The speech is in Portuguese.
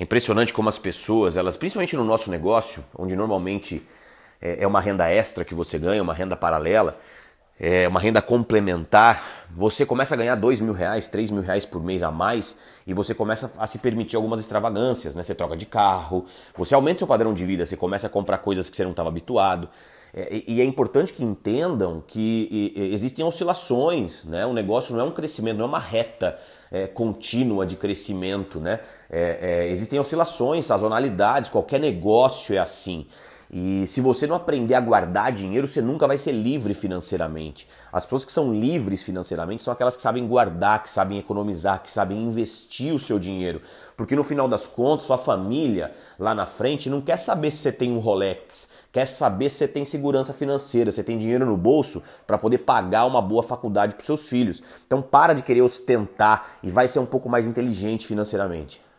É impressionante como as pessoas, elas, principalmente no nosso negócio, onde normalmente é, é uma renda extra que você ganha, uma renda paralela, é uma renda complementar, você começa a ganhar dois mil reais, três mil reais por mês a mais e você começa a se permitir algumas extravagâncias, né? Você troca de carro, você aumenta seu padrão de vida, você começa a comprar coisas que você não estava habituado. É, e é importante que entendam que existem oscilações, né? O negócio não é um crescimento, não é uma reta é, contínua de crescimento, né? É, é, existem oscilações, sazonalidades, qualquer negócio é assim. E se você não aprender a guardar dinheiro, você nunca vai ser livre financeiramente. As pessoas que são livres financeiramente são aquelas que sabem guardar, que sabem economizar, que sabem investir o seu dinheiro. Porque no final das contas, sua família lá na frente não quer saber se você tem um Rolex, quer saber se você tem segurança financeira, se tem dinheiro no bolso para poder pagar uma boa faculdade para seus filhos. Então para de querer ostentar e vai ser um pouco mais inteligente financeiramente.